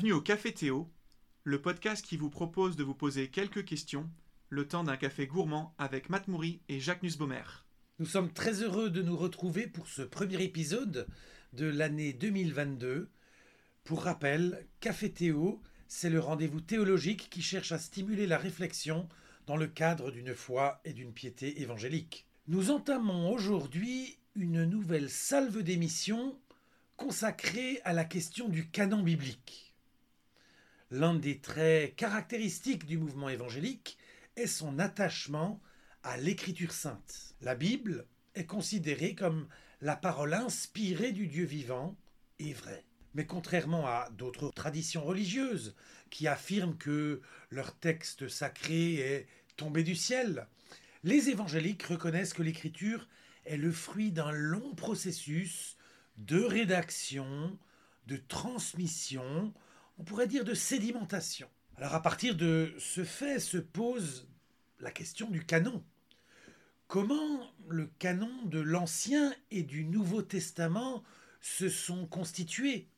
Bienvenue au Café Théo, le podcast qui vous propose de vous poser quelques questions, le temps d'un café gourmand avec Matt Moury et Jacques Nussbaumer. Nous sommes très heureux de nous retrouver pour ce premier épisode de l'année 2022. Pour rappel, Café Théo, c'est le rendez-vous théologique qui cherche à stimuler la réflexion dans le cadre d'une foi et d'une piété évangélique. Nous entamons aujourd'hui une nouvelle salve d'émissions consacrée à la question du canon biblique. L'un des traits caractéristiques du mouvement évangélique est son attachement à l'écriture sainte. La Bible est considérée comme la parole inspirée du Dieu vivant et vrai. Mais contrairement à d'autres traditions religieuses qui affirment que leur texte sacré est tombé du ciel, les évangéliques reconnaissent que l'écriture est le fruit d'un long processus de rédaction, de transmission, on pourrait dire de sédimentation. Alors à partir de ce fait se pose la question du canon. Comment le canon de l'Ancien et du Nouveau Testament se sont constitués?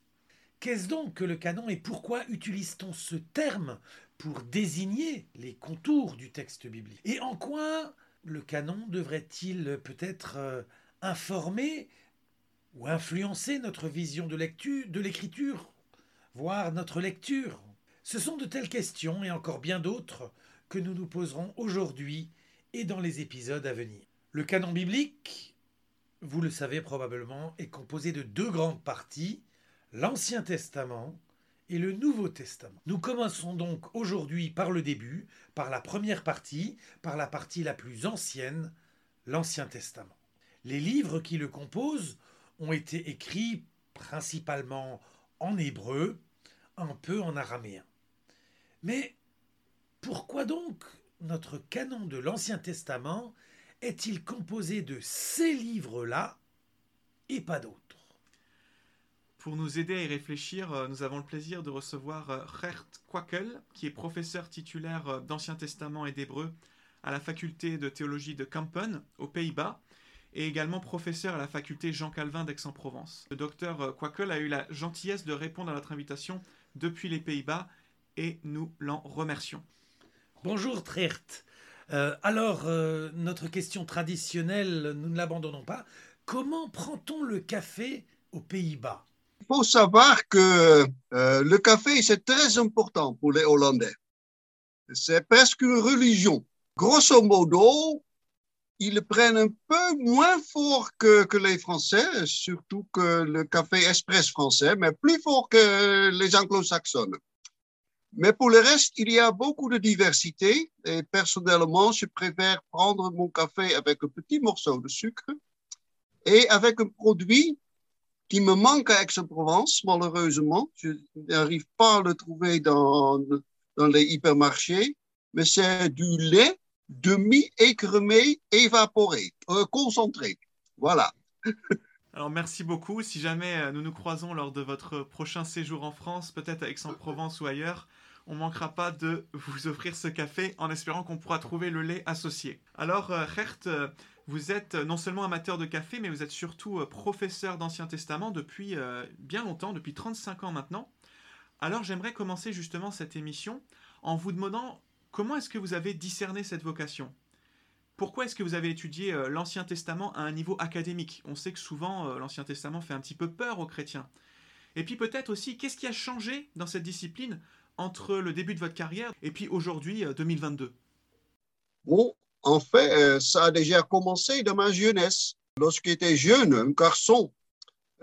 Qu'est-ce donc que le canon et pourquoi utilise-t-on ce terme pour désigner les contours du texte biblique? Et en quoi le canon devrait-il peut-être euh, informer ou influencer notre vision de l'écriture, voire notre lecture Ce sont de telles questions et encore bien d'autres que nous nous poserons aujourd'hui et dans les épisodes à venir. Le canon biblique, vous le savez probablement, est composé de deux grandes parties, l'Ancien Testament et le Nouveau Testament. Nous commençons donc aujourd'hui par le début, par la première partie, par la partie la plus ancienne, l'Ancien Testament. Les livres qui le composent ont été écrits principalement en hébreu, un peu en araméen. Mais pourquoi donc notre canon de l'Ancien Testament est-il composé de ces livres-là et pas d'autres? Pour nous aider à y réfléchir, euh, nous avons le plaisir de recevoir euh, Gert Kwakel, qui est professeur titulaire euh, d'Ancien Testament et d'Hébreu à la faculté de théologie de Kampen, aux Pays-Bas, et également professeur à la faculté Jean Calvin d'Aix-en-Provence. Le docteur Quakel a eu la gentillesse de répondre à notre invitation depuis les Pays-Bas et nous l'en remercions. Bonjour Trert. Euh, alors, euh, notre question traditionnelle, nous ne l'abandonnons pas. Comment prend-on le café aux Pays-Bas? Il faut savoir que euh, le café, c'est très important pour les Hollandais. C'est presque une religion. Grosso modo, ils prennent un peu moins fort que, les Français, surtout que le café express français, mais plus fort que les anglo-saxons. Mais pour le reste, il y a beaucoup de diversité et personnellement, je préfère prendre mon café avec un petit morceau de sucre et avec un produit qui me manque à Aix-en-Provence, malheureusement. Je n'arrive pas à le trouver dans les hypermarchés, mais c'est du lait demi-écrémé évaporé, euh, concentré. Voilà. Alors merci beaucoup. Si jamais euh, nous nous croisons lors de votre prochain séjour en France, peut-être à Aix-en-Provence ou ailleurs, on manquera pas de vous offrir ce café en espérant qu'on pourra trouver le lait associé. Alors euh, Gert, vous êtes non seulement amateur de café, mais vous êtes surtout professeur d'Ancien Testament depuis bien longtemps, depuis 35 ans maintenant. Alors j'aimerais commencer justement cette émission en vous demandant Comment est-ce que vous avez discerné cette vocation? Pourquoi est-ce que vous avez étudié euh, l'Ancien Testament à un niveau académique? On sait que souvent euh, l'Ancien Testament fait un petit peu peur aux chrétiens. Et puis peut-être aussi, qu'est-ce qui a changé dans cette discipline entre le début de votre carrière et puis aujourd'hui, 2022 euh, Bon, en fait, ça a déjà commencé dans ma jeunesse. Lorsque j'étais jeune, un garçon,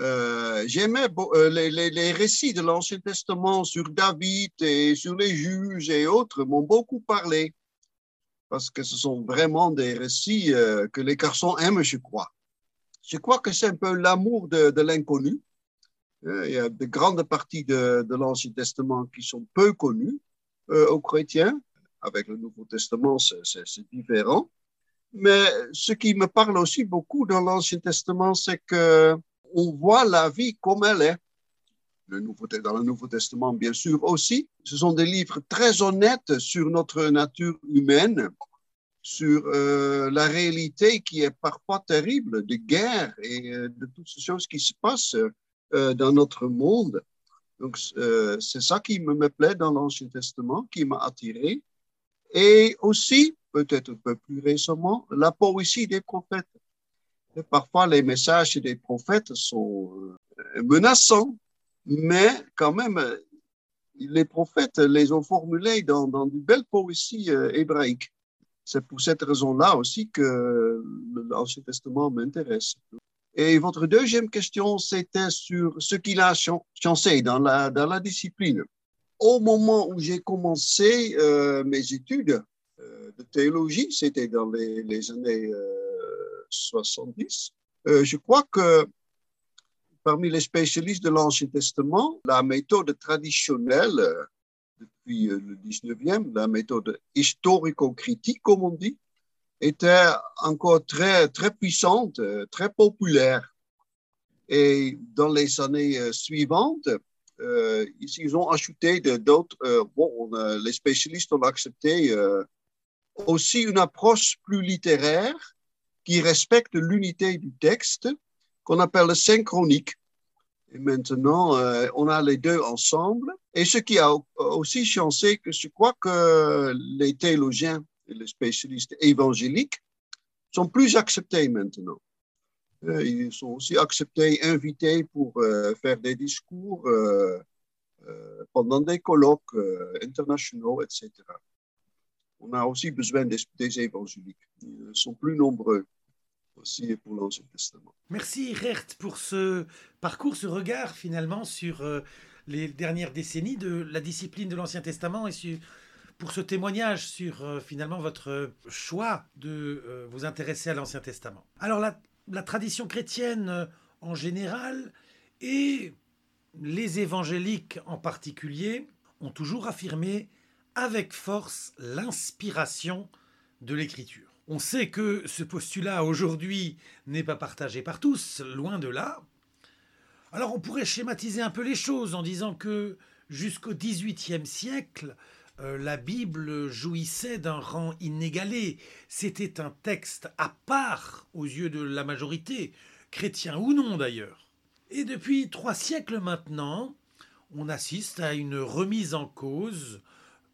euh, j'aimais euh, les, récits de l'Ancien Testament sur David et sur les juges et autres m'ont beaucoup parlé parce que ce sont vraiment des récits euh, que les garçons aiment, je crois. Je crois que c'est un peu l'amour de, l'inconnu. Il y a de grandes parties de l'Ancien Testament qui sont peu connues aux chrétiens. Avec le Nouveau Testament, c'est différent. Mais ce qui me parle aussi beaucoup dans l'Ancien Testament, c'est que on voit la vie comme elle est. Le Nouveau, dans le Nouveau Testament, bien sûr, aussi. Ce sont des livres très honnêtes sur notre nature humaine, sur euh, la réalité qui est parfois terrible, de guerre et euh, de toutes ces choses qui se passent euh, dans notre monde. Donc, c'est ça qui me, me plaît dans l'Ancien Testament, qui m'a attiré. Et aussi, peut-être un peu plus récemment, la poésie des prophètes. Parfois, les messages des prophètes sont euh, menaçants, mais quand même, les prophètes les ont formulés dans, dans de belles poésies euh, hébraïques. C'est pour cette raison-là aussi que l'Ancien Testament m'intéresse. Et votre deuxième question, c'était sur ce qu'il a chancé dans la, dans la discipline. Au moment où j'ai commencé euh, mes études euh, de théologie, c'était dans les, les années 70, je crois que parmi les spécialistes de l'Ancien Testament, la méthode traditionnelle euh, depuis euh, le 19e, la méthode historico-critique, comme on dit, était encore très, très puissante, euh, très populaire. Et dans les années suivantes, ils ont ajouté d'autres, bon, les spécialistes ont accepté aussi une approche plus littéraire qui respecte l'unité du texte qu'on appelle le synchronique. Et maintenant, euh, on a les deux ensemble. Et ce qui a aussi changé, que je crois que les théologiens et les spécialistes évangéliques sont plus acceptés maintenant. Euh, ils sont aussi acceptés, invités pour euh, faire des discours pendant des colloques internationaux, etc. On a aussi besoin des, des évangéliques. Ils sont plus nombreux Merci Rert pour ce parcours, ce regard finalement sur euh, les dernières décennies de la discipline de l'Ancien Testament et pour ce témoignage sur euh, finalement votre choix de euh, vous intéresser à l'Ancien Testament. Alors la tradition chrétienne en général et les évangéliques en particulier ont toujours affirmé avec force l'inspiration de l'écriture. On sait que ce postulat aujourd'hui n'est pas partagé par tous, loin de là. Alors on pourrait schématiser un peu les choses en disant que jusqu'au XVIIIe siècle, euh, la Bible jouissait d'un rang inégalé. C'était un texte à part aux yeux de la majorité, chrétien ou non d'ailleurs. Et depuis trois siècles maintenant, on assiste à une remise en cause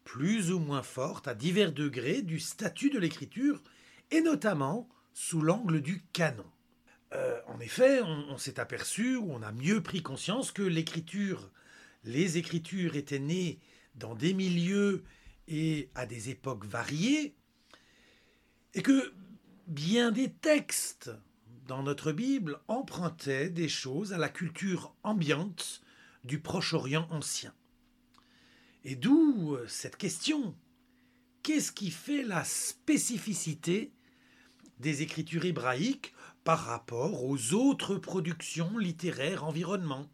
plus ou moins forte, à divers degrés, du statut de l'écriture et notamment sous l'angle du canon. Euh, en effet, on, s'est aperçu, ou on a mieux pris conscience que l'écriture, les écritures étaient nées dans des milieux et à des époques variées, et que bien des textes dans notre Bible empruntaient des choses à la culture ambiante du Proche-Orient ancien. Et d'où cette question qu'est-ce qui fait la spécificité des écritures hébraïques par rapport aux autres productions littéraires environnantes.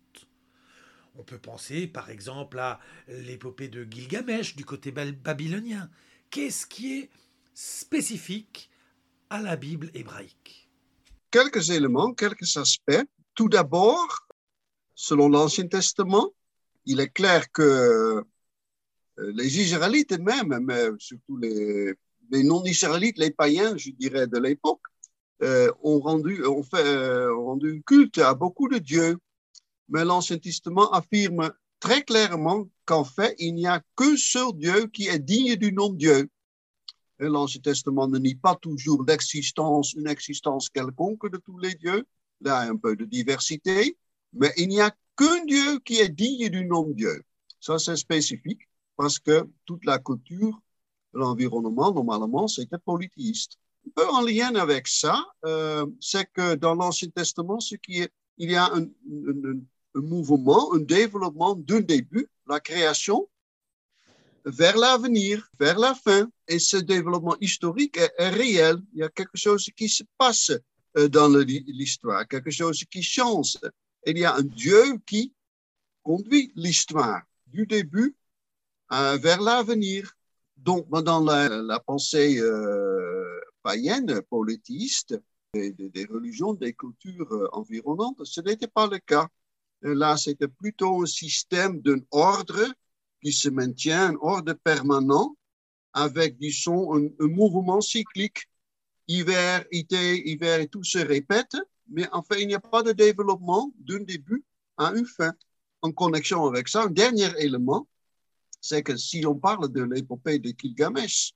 On peut penser par exemple à l'épopée de Gilgamesh du côté babylonien. Qu'est-ce qui est spécifique à la Bible hébraïque? Quelques éléments, quelques aspects. Tout d'abord, selon l'Ancien Testament, il est clair que euh, les Israélites eux-mêmes, mais surtout les les non-israélites, les païens, je dirais, de l'époque, euh, ont, rendu, ont, fait, euh, rendu culte à beaucoup de dieux. Mais l'Ancien Testament affirme très clairement qu'en fait, il n'y a qu'un seul Dieu qui est digne du nom de Dieu. L'Ancien Testament ne nie pas toujours l'existence, une existence quelconque de tous les dieux. Il y a un peu de diversité, mais il n'y a qu'un Dieu qui est digne du nom de Dieu. Ça, c'est spécifique parce que toute la culture l'environnement, normalement, c'était polythéiste. Un peu en lien avec ça, euh, c'est que dans l'Ancien Testament, est, il y a un, mouvement, un développement d'un début, la création, vers l'avenir, vers la fin. Et ce développement historique est, réel. Il y a quelque chose qui se passe euh, dans l'histoire, quelque chose qui change. il y a un Dieu qui conduit l'histoire du début euh, vers l'avenir. Donc, dans la, pensée euh, païenne, polythéiste, des, religions, des cultures euh, environnantes, ce n'était pas le cas. Là, c'était plutôt un système d'un ordre qui se maintient, un ordre permanent, avec, disons, un, un mouvement cyclique. Hiver, été, hiver, et tout se répète, mais en fait, il n'y a pas de développement d'un début à une fin. en connexion avec ça, un dernier élément, c'est que si on parle de l'épopée de Gilgamesh,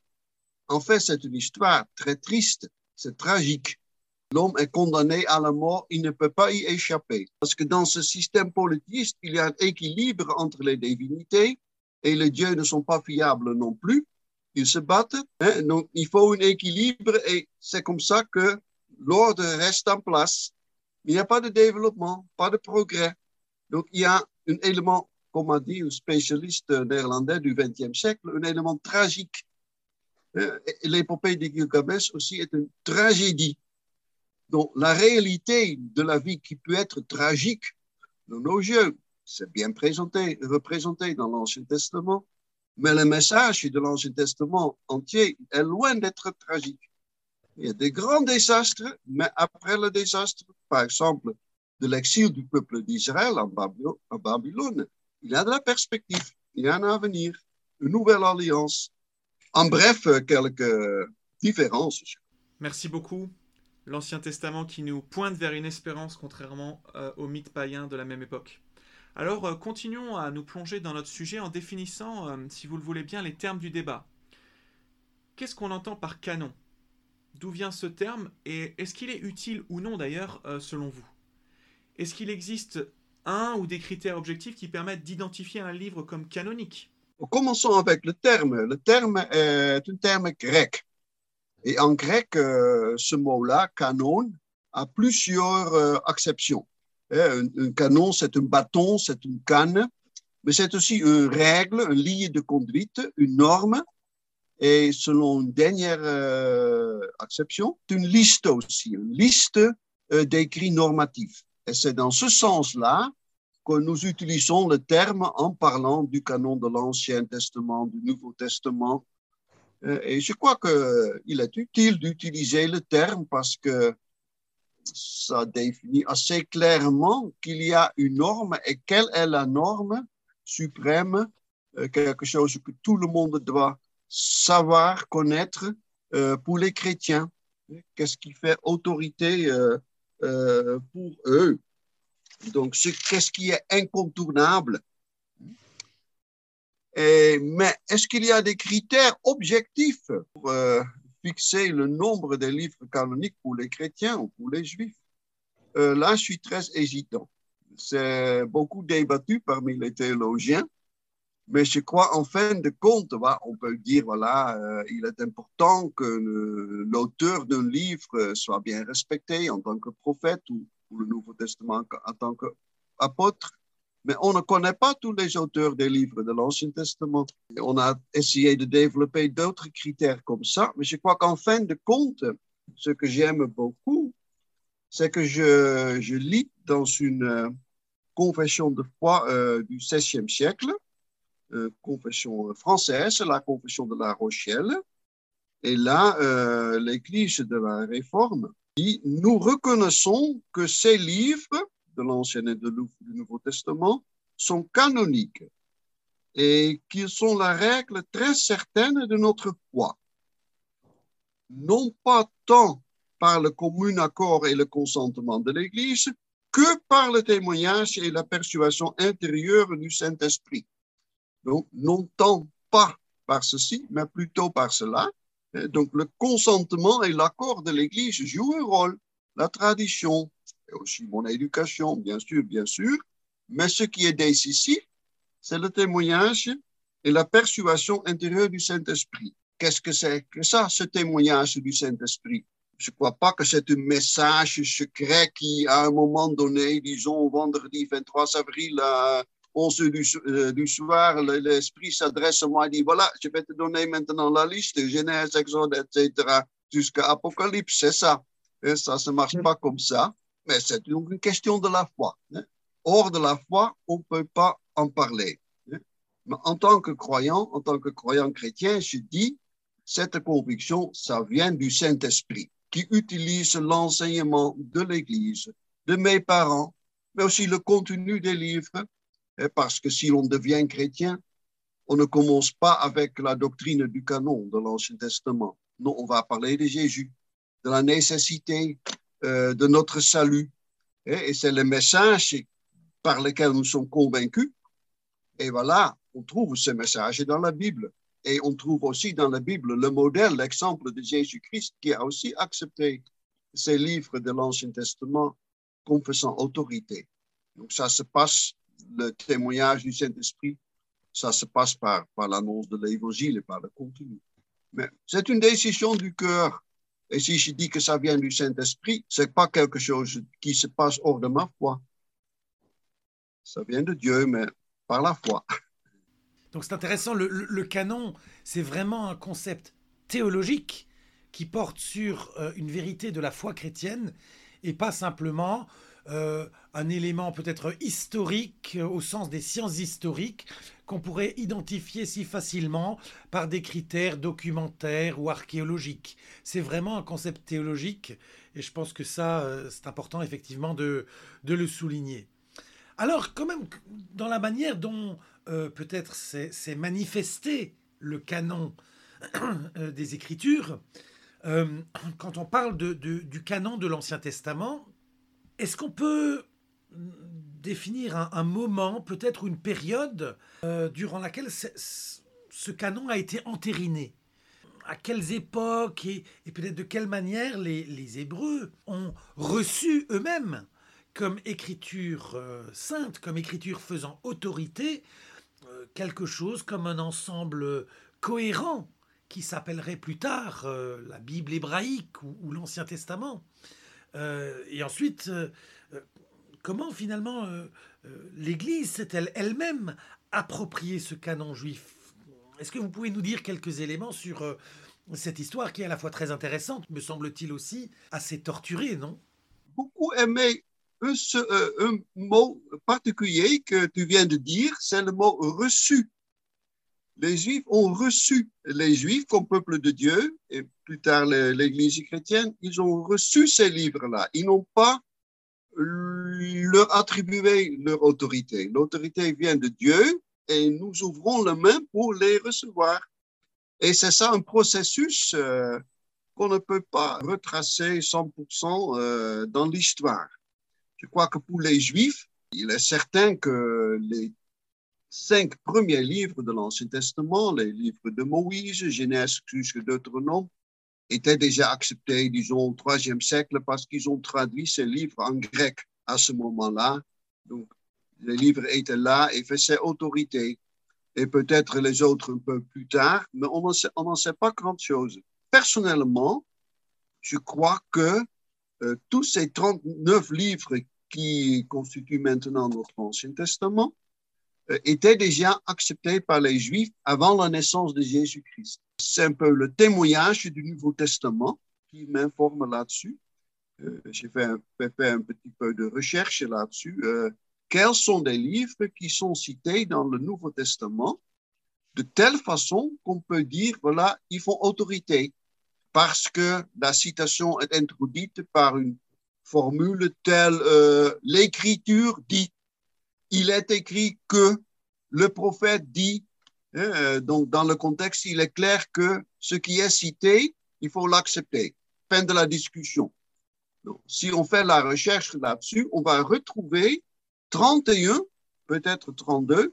en fait, c'est une histoire très triste, c'est tragique. L'homme est condamné à la mort, il ne peut pas y échapper. Parce que dans ce système polythéiste, il y a un équilibre entre les divinités et les dieux ne sont pas fiables non plus. Ils se battent, hein, donc il faut un équilibre et c'est comme ça que l'ordre reste en place. Il n'y a pas de développement, pas de progrès. Donc il y a un élément, comme a dit un spécialiste néerlandais du XXe siècle, un élément tragique. Hein, l'épopée de Gilgamesh aussi est une tragédie. Donc, la réalité de la vie qui peut être tragique de nos yeux, c'est bien présenté, représenté dans l'Ancien Testament, mais le message de l'Ancien Testament entier est loin d'être tragique. Il y a des grands désastres, mais après le désastre, par exemple, de l'exil du peuple d'Israël en Babylone, il a de la perspective, il y a un avenir, une nouvelle alliance. En bref, quelques différences. Merci beaucoup l'Ancien Testament qui nous pointe vers une espérance contrairement euh, aux mythes païens de la même époque. Alors euh, continuons à nous plonger dans notre sujet en définissant, euh, si vous le voulez bien, les termes du débat. Qu'est-ce qu'on entend par canon? D'où vient ce terme? Et est-ce qu'il est utile ou non d'ailleurs selon vous? Est-ce qu'il existe un ou des critères objectifs qui permettent d'identifier un livre comme canonique Commençons avec le terme. Le terme est un terme grec. Et en grec, euh, ce mot-là, canon, a plusieurs euh, acceptions. Hein, un, canon, c'est un bâton, c'est une canne, mais c'est aussi une règle, une ligne de conduite, une norme. Et selon une dernière euh, acception, une liste aussi, une liste d'écrits normatifs. Et c'est dans ce sens-là que nous utilisons le terme en parlant du canon de l'Ancien Testament, du Nouveau Testament, euh, et je crois qu'il est utile d'utiliser le terme parce que ça définit assez clairement qu'il y a une norme et quelle est la norme suprême, euh, quelque chose que tout le monde doit savoir, connaître euh, pour les chrétiens. Qu'est-ce qui fait autorité pour eux. Donc, qu'est-ce qui est incontournable? Mais est-ce qu'il y a des critères objectifs pour euh, fixer le nombre de livres canoniques pour les chrétiens ou pour les juifs? Euh, Là, je suis très hésitant. C'est beaucoup débattu parmi les théologiens, mais je crois en fin de compte, on peut dire, voilà, euh, il est important que l'auteur d'un livre soit bien respecté en tant que prophète ou le Nouveau Testament en tant qu'apôtre mais on ne connaît pas tous les auteurs des livres de l'Ancien Testament. On a essayé de développer d'autres critères comme ça, mais je crois qu'en fin de compte, ce que j'aime beaucoup, c'est que je, lis dans une euh, confession de foi euh, du XVIe siècle, confession française, la confession de La Rochelle, et là, l'Église de la Réforme dit, nous reconnaissons que ces livres de l'Ancien et du Nouveau Testament sont canoniques et qu'ils sont la règle très certaine de notre foi. Non pas tant par le commun accord et le consentement de l'Église que par le témoignage et la persuasion intérieure du Saint-Esprit. Donc, non tant pas par ceci, mais plutôt par cela. Donc, le consentement et l'accord de l'Église jouent un rôle. La tradition, et aussi mon éducation, bien sûr, bien sûr. Mais ce qui est décisif, c'est le témoignage et la persuasion intérieure du Saint-Esprit. Qu'est-ce que c'est que ça, ce témoignage du Saint-Esprit? Je ne crois pas que c'est un message secret qui, à un moment donné, disons vendredi 23 avril à 11 du, euh, du soir, l'Esprit s'adresse à moi et dit, voilà, je vais te donner maintenant la liste, Genèse, Exode, etc., jusqu'à Apocalypse, c'est ça. Ça ne marche pas comme ça mais c'est donc une question de la foi. Hein. Hors de la foi, on ne peut pas en parler. Hein. Mais en tant que croyant, en tant que croyant chrétien, je dis, cette conviction, ça vient du Saint-Esprit, qui utilise l'enseignement de l'Église, de mes parents, mais aussi le contenu des livres, parce que si l'on devient chrétien, on ne commence pas avec la doctrine du canon de l'Ancien Testament. Non, on va parler de Jésus, de la nécessité euh, de notre salut. Et c'est le message par lesquels nous sommes convaincus. Et voilà, on trouve ce message dans la Bible. Et on trouve aussi dans la Bible le modèle, l'exemple de Jésus-Christ qui a aussi accepté ces livres de l'Ancien Testament comme faisant autorité. Donc ça se passe, le témoignage du Saint-Esprit, ça se passe par, par l'annonce de l'Évangile et par le contenu. Mais c'est une décision du cœur. Et si je dis que ça vient du Saint-Esprit, c'est pas quelque chose qui se passe hors de ma foi. Ça vient de Dieu, mais par la foi. Donc c'est intéressant, le, canon, c'est vraiment un concept théologique qui porte sur euh, une vérité de la foi chrétienne et pas simplement euh, un élément peut-être historique au sens des sciences historiques qu'on pourrait identifier si facilement par des critères documentaires ou archéologiques. C'est vraiment un concept théologique et je pense que ça, euh, c'est important effectivement de, de le souligner. Alors quand même, dans la manière dont euh, peut-être c'est manifesté le canon euh, des Écritures, euh, quand on parle de, du canon de l'Ancien Testament, est-ce qu'on peut définir un, moment, peut-être une période durant laquelle ce canon a été entériné? À quelles époques et, peut-être de quelle manière les, Hébreux ont reçu eux-mêmes comme écriture sainte, comme écriture faisant autorité, euh, quelque chose comme un ensemble cohérent qui s'appellerait plus tard euh, la Bible hébraïque ou, l'Ancien Testament? Euh, et ensuite, comment finalement l'Église s'est-elle elle-même approprié ce canon juif? Est-ce que vous pouvez nous dire quelques éléments sur cette histoire qui est à la fois très intéressante, me semble-t-il aussi assez torturée, non? Beaucoup aimé euh, un, mot particulier que tu viens de dire, c'est le mot reçu. Les Juifs ont reçu, les Juifs comme peuple de Dieu, et plus tard l'Église chrétienne, ils ont reçu ces livres-là. Ils n'ont pas leur attribué leur autorité. L'autorité vient de Dieu et nous ouvrons la main pour les recevoir. Et c'est ça un processus euh, qu'on ne peut pas retracer 100% euh, dans l'histoire. Je crois que pour les Juifs, il est certain que les cinq premiers livres de l'Ancien Testament, les livres de Moïse, Genèse jusqu'à Deutéronome, étaient déjà acceptés, disons, au troisième siècle parce qu'ils ont traduit ces livres en grec à ce moment-là. Donc, les livres étaient là et faisaient autorité. Et peut-être les autres un peu plus tard, mais on n'en sait, pas grand-chose. Personnellement, je crois que euh, tous ces 39 livres qui constituent maintenant notre Ancien Testament euh, étaient déjà acceptés par les Juifs avant la naissance de Jésus-Christ. C'est un peu le témoignage du Nouveau Testament qui m'informe là-dessus. Euh, j'ai fait, un petit peu de recherche là-dessus. quels sont les livres qui sont cités dans le Nouveau Testament de telle façon qu'on peut dire, voilà, ils font autorité parce que la citation est introduite par une formule telle euh, l'écriture dit. Il est écrit que le prophète dit. Hein, euh, donc, dans le contexte, il est clair que ce qui est cité, il faut l'accepter. Fin de la discussion. Donc, si on fait la recherche là-dessus, on va retrouver 31, peut-être 32,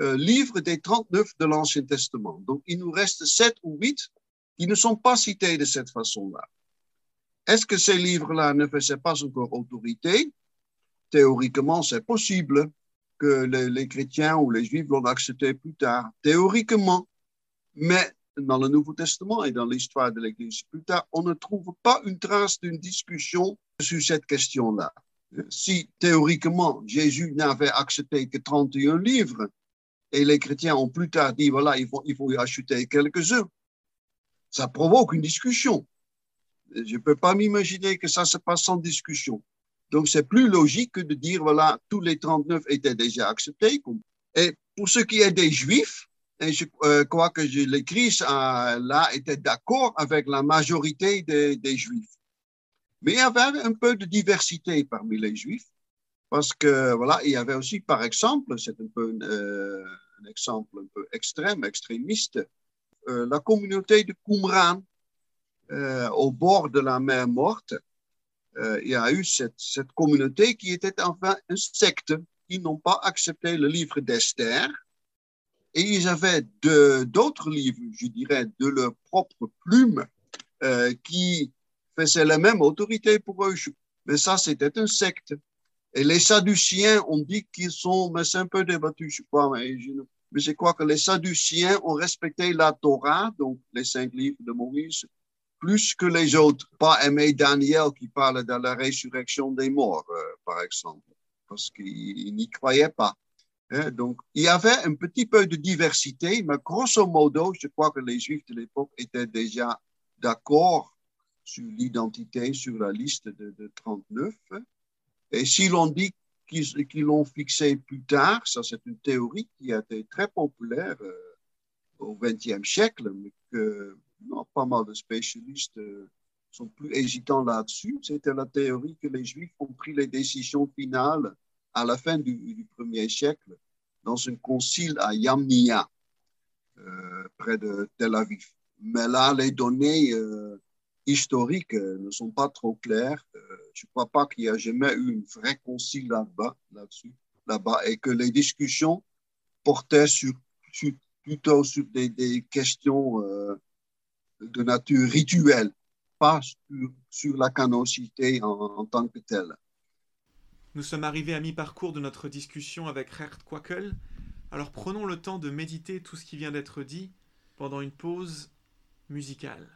euh, livres des 39 de l'Ancien Testament. Donc, il nous reste 7 ou 8 qui ne sont pas cités de cette façon-là. Est-ce que ces livres-là ne faisaient pas encore autorité? Théoriquement, c'est possible que les, chrétiens ou les juifs l'ont accepté plus tard. Théoriquement. Mais dans le Nouveau Testament et dans l'histoire de l'Église plus tard, on ne trouve pas une trace d'une discussion sur cette question-là. Si théoriquement Jésus n'avait accepté que 31 livres et les chrétiens ont plus tard dit, voilà, il faut, il faut y acheter quelques-uns, ça provoque une discussion. Je ne peux pas m'imaginer que ça se passe sans discussion. Donc, c'est plus logique que de dire, voilà, tous les 39 étaient déjà acceptés. Et pour ce qui est des Juifs, et je euh, crois que l'écrit là était d'accord avec la majorité des, Juifs. Mais il y avait un peu de diversité parmi les Juifs, parce que, voilà, il y avait aussi, par exemple, c'est un peu euh, un exemple un peu extrême, extrémiste, euh, la communauté de Qumran, au bord de la mer morte, il y a eu cette, communauté qui était enfin une secte. ils n'ont pas accepté le livre d'Esther. Et ils avaient d'autres livres, je dirais, de leur propre plume, euh, qui faisaient la même autorité pour eux. Mais ça, c'était un secte. Et les Sadduciens ont dit qu'ils sont, mais c'est un peu débattu, je crois, mais je, mais je crois que les Sadduciens ont respecté la Torah, donc les cinq livres de Moïse, plus que les autres. Pas aimé Daniel qui parle de la résurrection des morts, euh, par exemple, parce qu'ils n'y croyaient pas. Hein. Donc, il y avait un petit peu de diversité, mais grosso modo, je crois que les Juifs de l'époque étaient déjà d'accord sur l'identité, sur la liste de, 39. Et si l'on dit qu'ils l'ont fixé plus tard, ça c'est une théorie qui a été très populaire euh, au XXe siècle, mais que non, pas mal de spécialistes euh, sont plus hésitants là-dessus. C'était la théorie que les Juifs ont pris les décisions finales à la fin du, premier siècle dans un concile à Yamnia, euh, près de Tel Aviv. Mais là, les données euh, historiques ne sont pas trop claires. je ne crois pas qu'il y ait jamais eu un vrai concile là-bas, là-dessus, là-bas, et que les discussions portaient plutôt sur des, questions de nature rituelle, pas sur, la canonicité en, tant que telle. Nous sommes arrivés à mi-parcours de notre discussion avec Gert Quakel. Alors prenons le temps de méditer tout ce qui vient d'être dit pendant une pause musicale.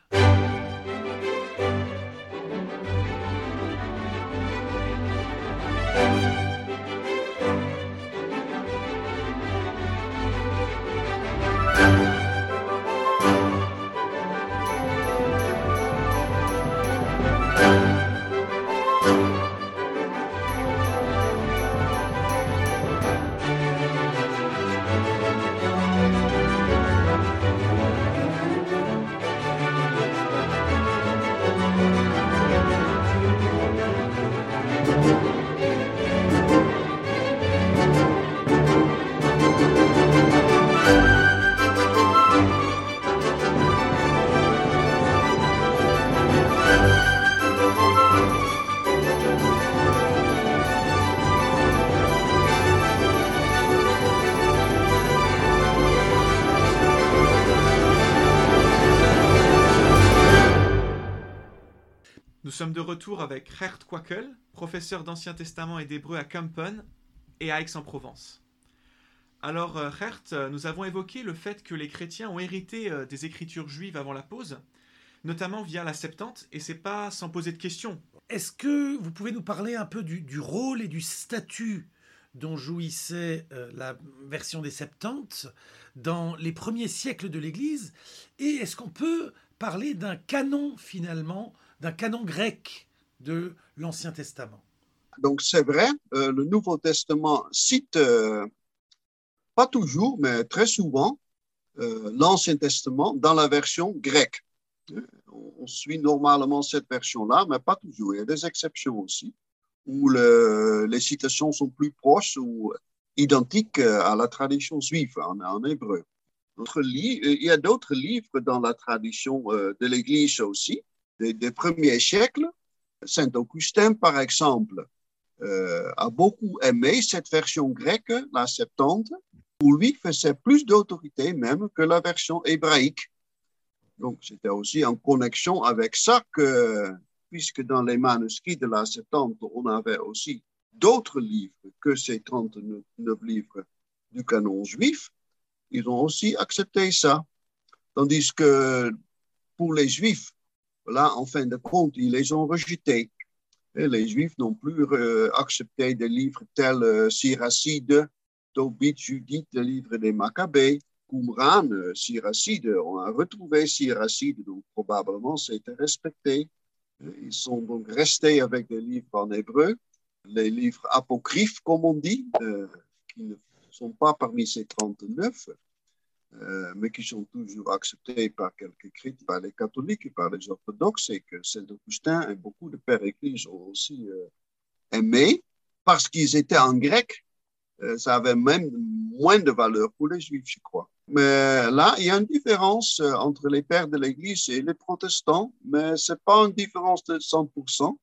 Sommes de retour avec Gert Quakel, professeur d'Ancien Testament et d'Hébreu à Kampen et à Aix-en-Provence. Alors, euh, Gert, euh, nous avons évoqué le fait que les chrétiens ont hérité euh, des écritures juives avant la pause, notamment via la Septante, et c'est pas sans poser de questions. Est-ce que vous pouvez nous parler un peu du, rôle et du statut dont jouissait la version des Septantes dans les premiers siècles de l'Église? Et est-ce qu'on peut parler d'un canon finalement d'un canon grec de l'Ancien Testament. Donc c'est vrai, euh, le Nouveau Testament cite, euh, pas toujours, mais très souvent, euh, l'Ancien Testament dans la version grecque. On suit normalement cette version-là, mais pas toujours. Il y a des exceptions aussi, où les citations sont plus proches ou identiques à la tradition juive en, en hébreu. Il y a d'autres livres dans la tradition de l'Église aussi, des, premiers siècles, Saint Augustin, par exemple, euh, a beaucoup aimé cette version grecque, la Septante, pour lui faisait plus d'autorité même que la version hébraïque. Donc c'était aussi en connexion avec ça que, puisque dans les manuscrits de la Septante, on avait aussi d'autres livres que ces 39 livres du canon juif, ils ont aussi accepté ça. Tandis que pour les juifs, là, en fin de compte, ils les ont rejetés. Et les Juifs n'ont plus euh, accepté des livres tels euh, Siracide, Tobit, Judith, le livre des Maccabées, Qumran, euh, Siracide. On a retrouvé Siracide, donc probablement c'était respecté. Ils sont donc restés avec des livres en hébreu, les livres apocryphes, comme on dit, qui ne sont pas parmi ces 39. Euh, mais qui sont toujours acceptés par quelques critiques, par les catholiques et par les orthodoxes, et que Saint-Augustin et beaucoup de pères églises ont aussi euh, aimé, parce qu'ils étaient en grec. Euh, ça avait même moins de valeur pour les juifs, je crois. Mais là, il y a une différence entre les pères de l'Église et les protestants, mais ce n'est pas une différence de 100%,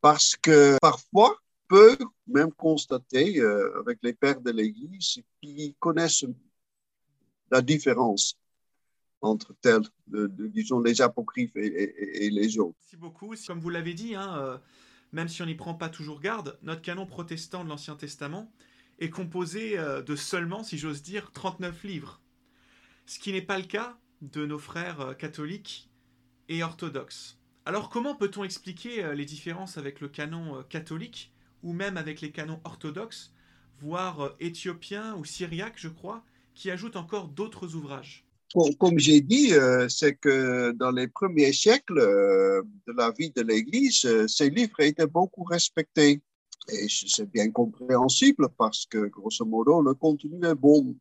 parce que parfois, peut même constater avec les pères de l'Église qui connaissent la différence entre tels, disons, les apocryphes et, les autres. Merci beaucoup. Comme vous l'avez dit, hein, euh, même si on n'y prend pas toujours garde, notre canon protestant de l'Ancien Testament est composé euh, de seulement, si j'ose dire, 39 livres. Ce qui n'est pas le cas de nos frères euh, catholiques et orthodoxes. Alors comment peut-on expliquer les différences avec le canon catholique ou même avec les canons orthodoxes, voire éthiopiens ou syriaques, je crois, qui ajoutent encore d'autres ouvrages comme j'ai dit, euh, c'est que dans les premiers siècles euh, de la vie de l'Église, euh, ces livres étaient beaucoup respectés. Et c'est bien compréhensible parce que, grosso modo, le contenu est bon.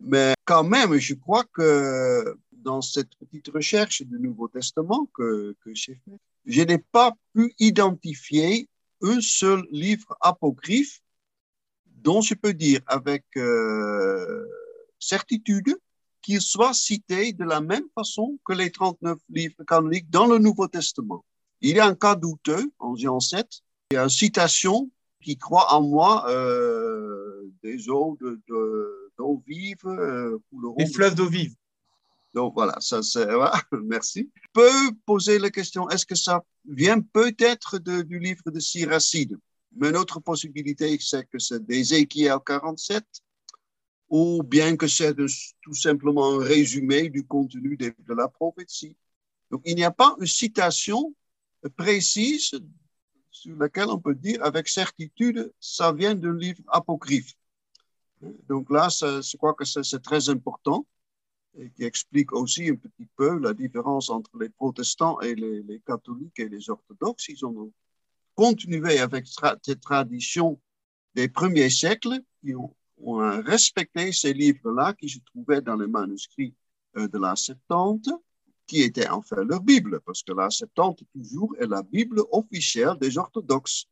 Mais quand même, je crois que dans cette petite recherche du Nouveau Testament que, que j'ai fait, je n'ai pas pu identifier un seul livre apocryphe dont je peux dire avec certitude qu'il soit cité de la même façon que les 39 livres canoniques dans le Nouveau Testament. Il y a un cas douteux en Jean 7. Il y a une citation qui croit en moi euh, des eaux d'eau de, vive. Euh, des fleuves d'eau vive. Donc voilà, ça c'est. merci. Peut poser la question est-ce que ça vient peut-être du livre de Siracide? Mais une autre possibilité, c'est que c'est d'Ézéchiel 47 ou bien que c'est tout simplement un résumé du contenu de, la prophétie. Donc, il n'y a pas une citation précise sur laquelle on peut dire avec certitude, ça vient d'un livre apocryphe. Donc là, je crois que c'est très important et qui explique aussi un petit peu la différence entre les protestants et les, les catholiques et les orthodoxes. Ils ont continué avec cette tradition des premiers siècles qui ont ont respecté ces livres-là qui se trouvaient dans les manuscrits euh, de la Septante, qui étaient en fait leur Bible, parce que la Septante toujours est la Bible officielle des orthodoxes.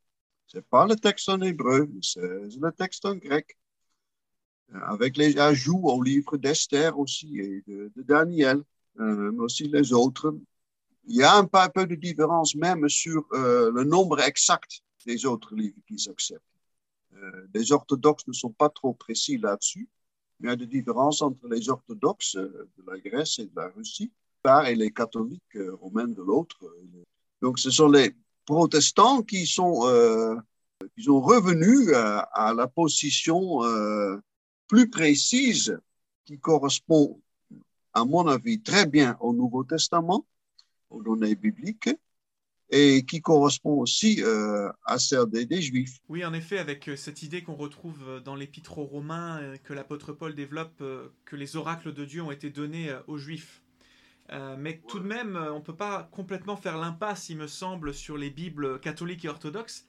Ce n'est pas le texte en hébreu, c'est le texte en grec, euh, avec les ajouts au livre d'Esther aussi et de, Daniel, euh, mais aussi les autres. Il y a un peu de différence même sur le nombre exact des autres livres qu'ils acceptent. Euh, les orthodoxes ne sont pas trop précis là-dessus. Il y a des différences entre les orthodoxes euh, de la Grèce et de la Russie, et les catholiques euh, romains de l'autre. Donc, ce sont les protestants qui sont, qui sont revenus à, la position plus précise qui correspond, à mon avis, très bien au Nouveau Testament, aux données bibliques, et qui correspond aussi euh, à celle des, Juifs. Oui, en effet, avec euh, cette idée qu'on retrouve euh, dans l'Épître aux Romains, que l'apôtre Paul développe, que les oracles de Dieu ont été donnés aux Juifs. mais tout de même, on ne peut pas complètement faire l'impasse, il me semble, sur les Bibles catholiques et orthodoxes.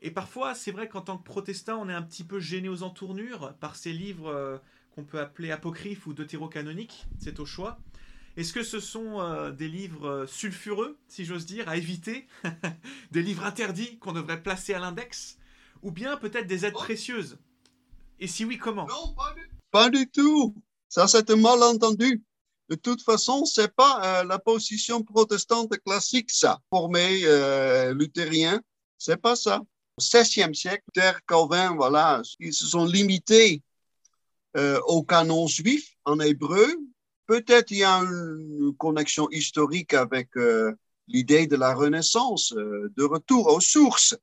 Et parfois, c'est vrai qu'en tant que protestant, on est un petit peu gêné aux entournures par ces livres qu'on peut appeler apocryphes ou deutérocanoniques, c'est au choix. Est-ce que ce sont euh, des livres euh, sulfureux, si j'ose dire, à éviter Des livres interdits qu'on devrait placer à l'index Ou bien peut-être des aides précieuses Et si oui, comment Non, pas du, tout. Ça, c'est un malentendu. De toute façon, c'est pas euh, la position protestante classique, ça. Formé luthérien, c'est pas ça. Au XVIe siècle, Luther, Calvin, voilà, ils se sont limités au canon juif en hébreu, Peut-être il y a une connexion historique avec euh, l'idée de la Renaissance, euh, de retour aux sources.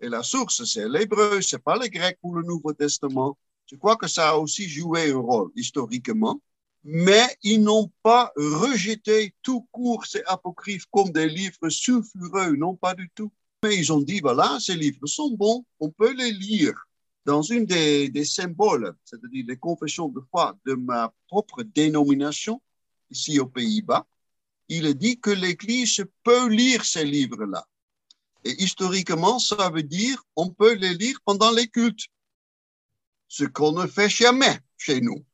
Et la source, c'est l'hébreu, c'est pas le grec ou le Nouveau Testament. Je crois que ça a aussi joué un rôle historiquement, mais ils n'ont pas rejeté tout court ces apocryphes comme des livres sulfureux, non pas du tout. Mais ils ont dit, voilà, ces livres sont bons, on peut les lire dans une des, symboles, c'est-à-dire les confessions de foi de ma propre dénomination, ici aux Pays-Bas, il dit que l'Église peut lire ces livres-là. Et historiquement, ça veut dire on peut les lire pendant les cultes, ce qu'on ne fait jamais chez nous.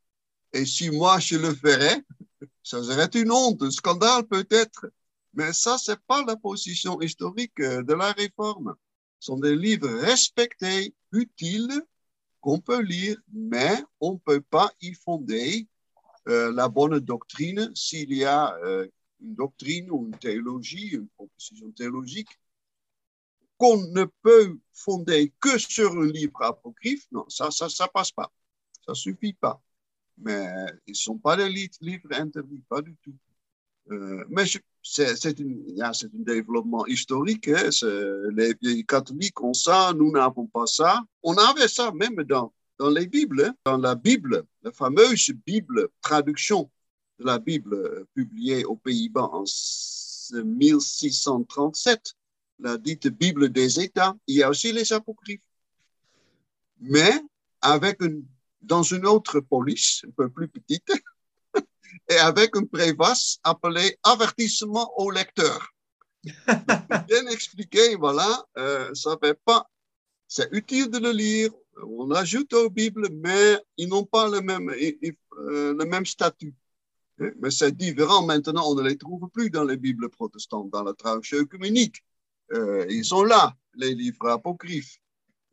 Et si moi je le ferais, ça serait une honte, un scandale peut-être. Mais ça, c'est pas la position historique de la réforme sont des livres respectés, utiles, qu'on peut lire, mais on ne peut pas y fonder euh, la bonne doctrine s'il y a euh, une doctrine ou une théologie, une proposition théologique qu'on ne peut fonder que sur un livre apocryphe, non, ça, ça, ça passe pas. Ça suffit pas. Mais ils ne sont pas des livres interdits, pas du tout. Euh, mais c'est un développement historique. Hein. Les, les, catholiques ont ça, nous n'avons pas ça. On avait ça même dans, dans les Bibles. Hein. Dans la Bible, la fameuse Bible, traduction de la Bible euh, publiée aux Pays-Bas en 1637, la dite Bible des États, il y a aussi les apocryphes. Mais avec une, dans une autre police, un peu plus petite, et avec une préface appelée avertissement au lecteur. bien expliqué, voilà, euh, ça fait pas, c'est utile de le lire, on ajoute aux Bibles, mais ils n'ont pas le même, euh, le même statut. Mais c'est différent maintenant, on ne les trouve plus dans les Bibles protestantes, dans la tradition œcuménique. Euh, ils sont là, les livres apocryphes.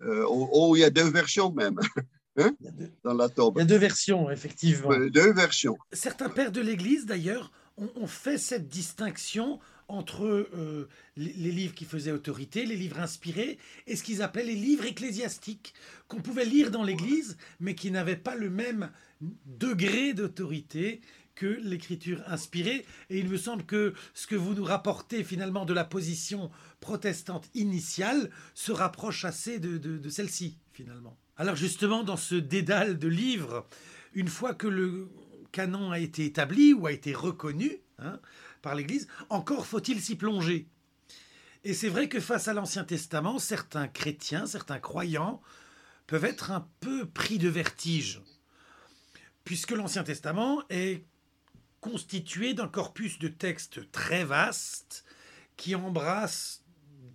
Euh, oh, il y a deux versions même. Hein, dans la tombe. Il y a deux versions, effectivement. deux versions. Certains pères de l'Église, d'ailleurs, ont, fait cette distinction entre euh, les, livres qui faisaient autorité, les livres inspirés, et ce qu'ils appelaient les livres ecclésiastiques, qu'on pouvait lire dans l'Église, mais qui n'avaient pas le même degré d'autorité que l'écriture inspirée. Et il me semble que ce que vous nous rapportez finalement de la position protestante initiale se rapproche assez de, celle-ci, finalement. Alors justement, dans ce dédale de livres, une fois que le canon a été établi ou a été reconnu hein, par l'Église, encore faut-il s'y plonger. Et c'est vrai que face à l'Ancien Testament, certains chrétiens, certains croyants peuvent être un peu pris de vertige, puisque l'Ancien Testament est constitué d'un corpus de textes très vaste qui embrasse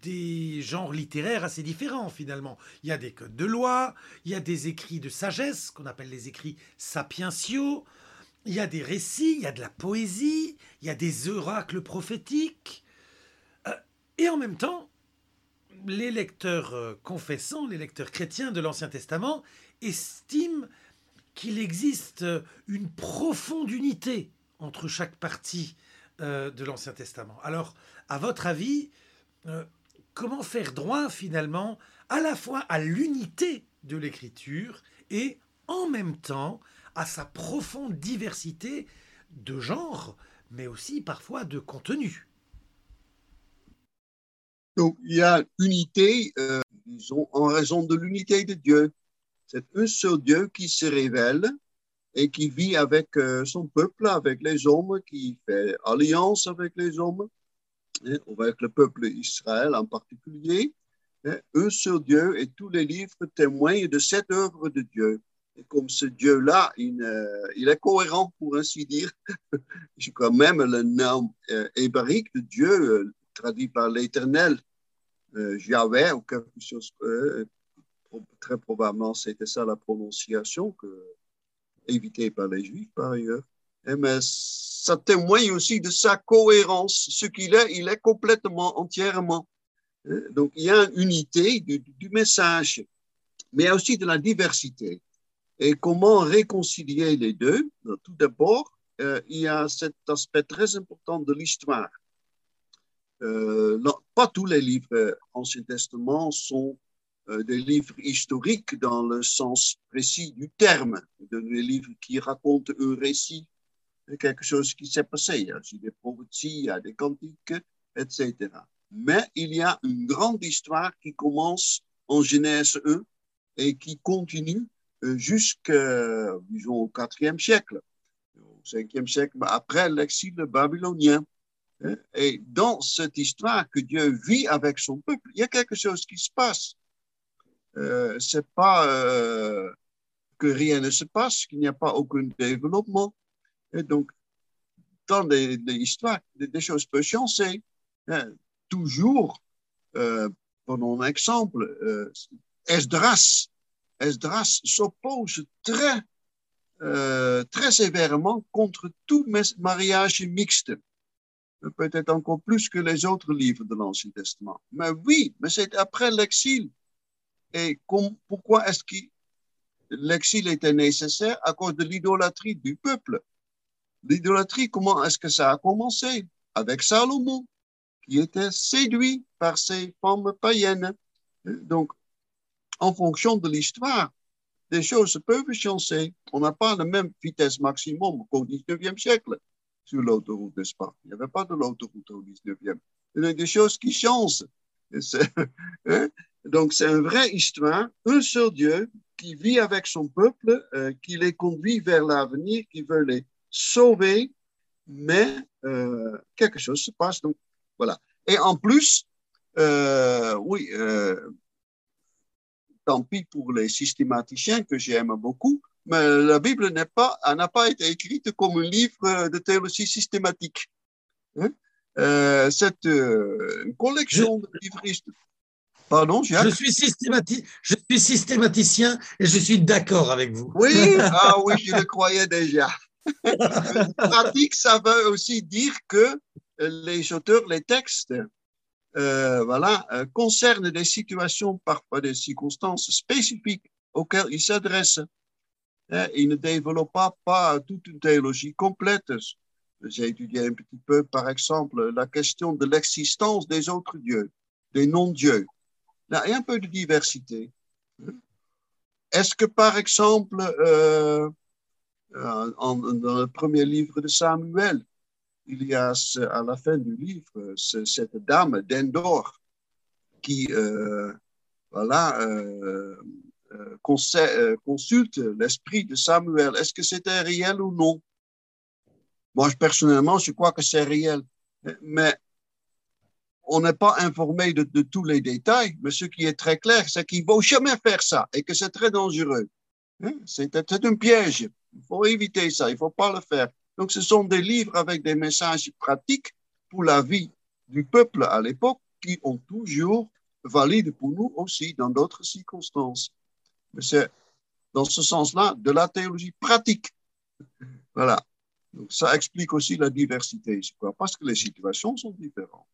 des genres littéraires assez différents finalement. Il y a des codes de loi, il y a des écrits de sagesse qu'on appelle les écrits sapientiaux, il y a des récits, il y a de la poésie, il y a des oracles prophétiques. Euh, et en même temps, les lecteurs euh, confessants, les lecteurs chrétiens de l'Ancien Testament estiment qu'il existe une profonde unité entre chaque partie euh, de l'Ancien Testament. Alors, à votre avis, euh, comment faire droit finalement à la fois à l'unité de l'écriture et en même temps à sa profonde diversité de genre, mais aussi parfois de contenu Donc, il y a unité, euh, disons, en raison de l'unité de Dieu. C'est un seul Dieu qui se révèle et qui vit avec euh, son peuple, avec les hommes, qui fait alliance avec les hommes, hein, avec le peuple Israël en particulier. Un seul Dieu et tous les livres témoignent de cette œuvre de Dieu. Et comme ce Dieu-là, il, euh, est cohérent, pour ainsi dire, je crois même le nom euh, hébraïque de Dieu, traduit par l'Éternel, Yahweh, ou quelque chose, très probablement c'était ça la prononciation que évité par les Juifs par ailleurs. Eh, mais ça témoigne aussi de sa cohérence. Ce qu'il est, il est complètement, entièrement. Eh, donc il y a une unité du, message, mais aussi de la diversité. Et comment réconcilier les deux? Tout d'abord, euh, il y a cet aspect très important de l'histoire. Euh, pas tous les livres Ancien Testament sont euh, des livres historiques dans le sens précis du terme, des livres qui racontent un récit quelque chose qui s'est passé. Il y a des prophéties, il y a des cantiques, etc. Mais il y a une grande histoire qui commence en Genèse 1 et qui continue euh, jusqu'au au IVe siècle, au 5e siècle, après l'exil babylonien. Et dans cette histoire que Dieu vit avec son peuple, il y a quelque chose qui se passe. Euh, c'est pas euh, que rien ne se passe, qu'il n'y a pas aucun développement. Et donc, dans l'histoire, des, choses peuvent changer. Hein. Toujours, euh, prenons un exemple, euh, Esdras. Esdras s'oppose très, euh, très sévèrement contre tout mariage mixte. Peut-être encore plus que les autres livres de l'Ancien Testament. Mais oui, mais c'est après l'exil et pourquoi est-ce que l'exil était nécessaire? À cause de l'idolâtrie du peuple. L'idolâtrie, comment est-ce que ça a commencé? Avec Salomon, qui était séduit par ces femmes païennes. Donc, en fonction de l'histoire, des choses peuvent changer. On n'a pas la même vitesse maximum qu'au 19e siècle sur l'autoroute, pas Il n'y avait pas de l'autoroute au 19e. Il y a des choses qui changent. Hein? Donc, c'est une vraie histoire, un seul Dieu qui vit avec son peuple, euh, qui les conduit vers l'avenir, qui veut les sauver, mais euh, quelque chose se passe. Donc, voilà. Et en plus, euh, oui, tant pis pour les systématiciens que j'aime beaucoup, mais la Bible n'a pas, pas été écrite comme un livre de théologie systématique. Hein? Euh, c'est euh, une collection de livristes. Pardon, Jacques? Je suis, je suis systématicien et je suis d'accord avec vous. Oui, ah oui, je le croyais déjà. pratique, ça veut aussi dire que les auteurs, les textes, euh, voilà, euh, concernent des situations, parfois des circonstances spécifiques auxquelles ils s'adressent. Hein, ils ne développent pas, toute une théologie complète. J'ai étudié un petit peu, par exemple, la question de l'existence des autres dieux, des non-dieux. il y a un peu de diversité. Est-ce que, par exemple, euh, dans le premier livre de Samuel, il y a à la fin du livre cette dame d'Endor qui euh, voilà, euh, consulte l'esprit de Samuel. Est-ce que c'était réel ou non? Moi, personnellement, je crois que c'est réel. Mais on n'est pas informé de, tous les détails. Mais ce qui est très clair, c'est qu'il ne faut jamais faire ça et que c'est très dangereux. Hein? C'est un piège. Il faut éviter ça. Il ne faut pas le faire. Donc, ce sont des livres avec des messages pratiques pour la vie du peuple à l'époque qui ont toujours valide pour nous aussi dans d'autres circonstances. Mais c'est dans ce sens-là de la théologie pratique. Voilà. Donc, ça explique aussi la diversité, parce que les situations sont différentes.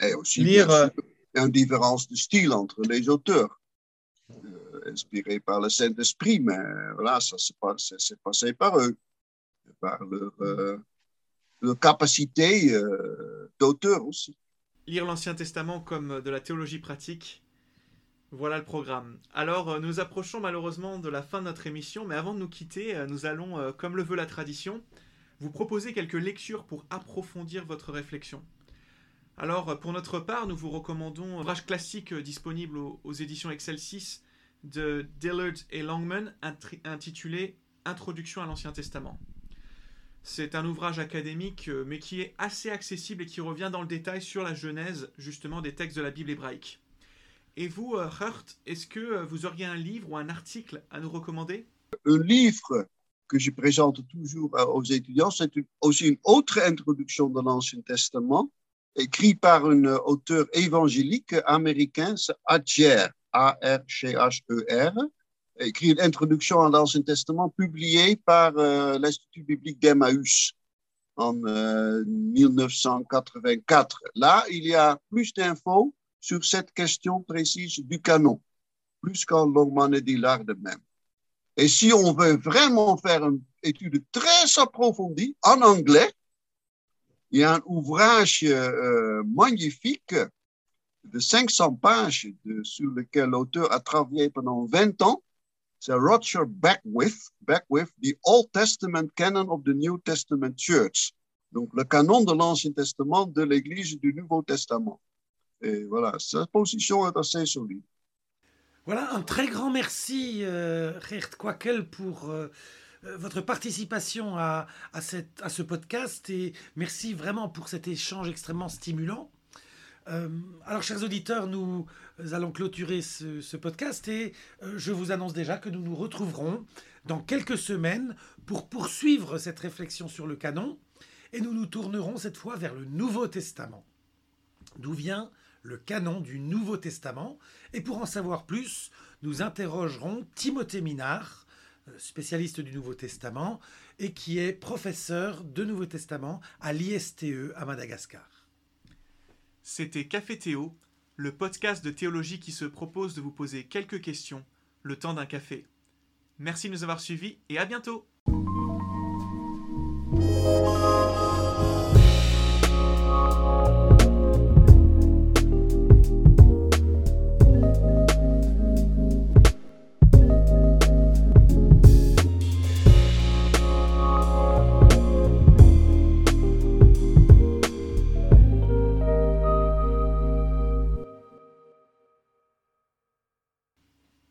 Et aussi, Lire, euh, il y a une différence de style entre les auteurs, euh, inspirés par le Saint-Esprit, mais voilà, ça s'est passé par eux, par leur, euh, capacité d'auteur aussi. Lire l'Ancien Testament comme de la théologie pratique, voilà le programme. Alors, euh, nous approchons malheureusement de la fin de notre émission, mais avant de nous quitter, euh, nous allons, euh, comme le veut la tradition, vous proposer quelques lectures pour approfondir votre réflexion. Alors, pour notre part, nous vous recommandons un ouvrage classique disponible aux, éditions Excel 6 de Dillard et Longman, intitulé Introduction à l'Ancien Testament. C'est un ouvrage académique, mais qui est assez accessible et qui revient dans le détail sur la genèse, justement, des textes de la Bible hébraïque. Et vous, Hurt, euh, est-ce que euh, vous auriez un livre ou un article à nous recommander? Un livre que je présente toujours euh, aux étudiants, c'est aussi une autre introduction de l'Ancien Testament, écrit par un auteur évangélique américain, Archer, A-R-C-H-E-R, écrit une introduction à l'Ancien Testament publiée par l'Institut biblique d'Emmaüs en 1984. Là, il y a plus d'infos sur cette question précise du canon, plus qu'en Longman et Dillard de même. Et si on veut vraiment faire une étude très approfondie en anglais, il y a un ouvrage euh, magnifique de 500 pages sur lequel l'auteur a travaillé pendant 20 ans. C'est Roger Beckwith, Beckwith, The Old Testament Canon of the New Testament Church. Donc, le canon de l'Ancien Testament de l'Église du Nouveau Testament. Et voilà, sa position est assez solide. Voilà, un très grand merci, euh, Gert Quakel, pour euh, euh, votre participation à, à, ce podcast et merci vraiment pour cet échange extrêmement stimulant. Euh, alors, chers auditeurs, nous allons clôturer ce, podcast et je vous annonce déjà que nous nous retrouverons dans quelques semaines pour poursuivre cette réflexion sur le canon et nous nous tournerons cette fois vers le Nouveau Testament. D'où vient le canon du Nouveau Testament. Et pour en savoir plus, nous interrogerons Timothée Minard, euh, spécialiste du Nouveau Testament, et qui est professeur de Nouveau Testament à l'ISTE à Madagascar. C'était Café Théo, le podcast de théologie qui se propose de vous poser quelques questions le temps d'un café. Merci de nous avoir suivis et à bientôt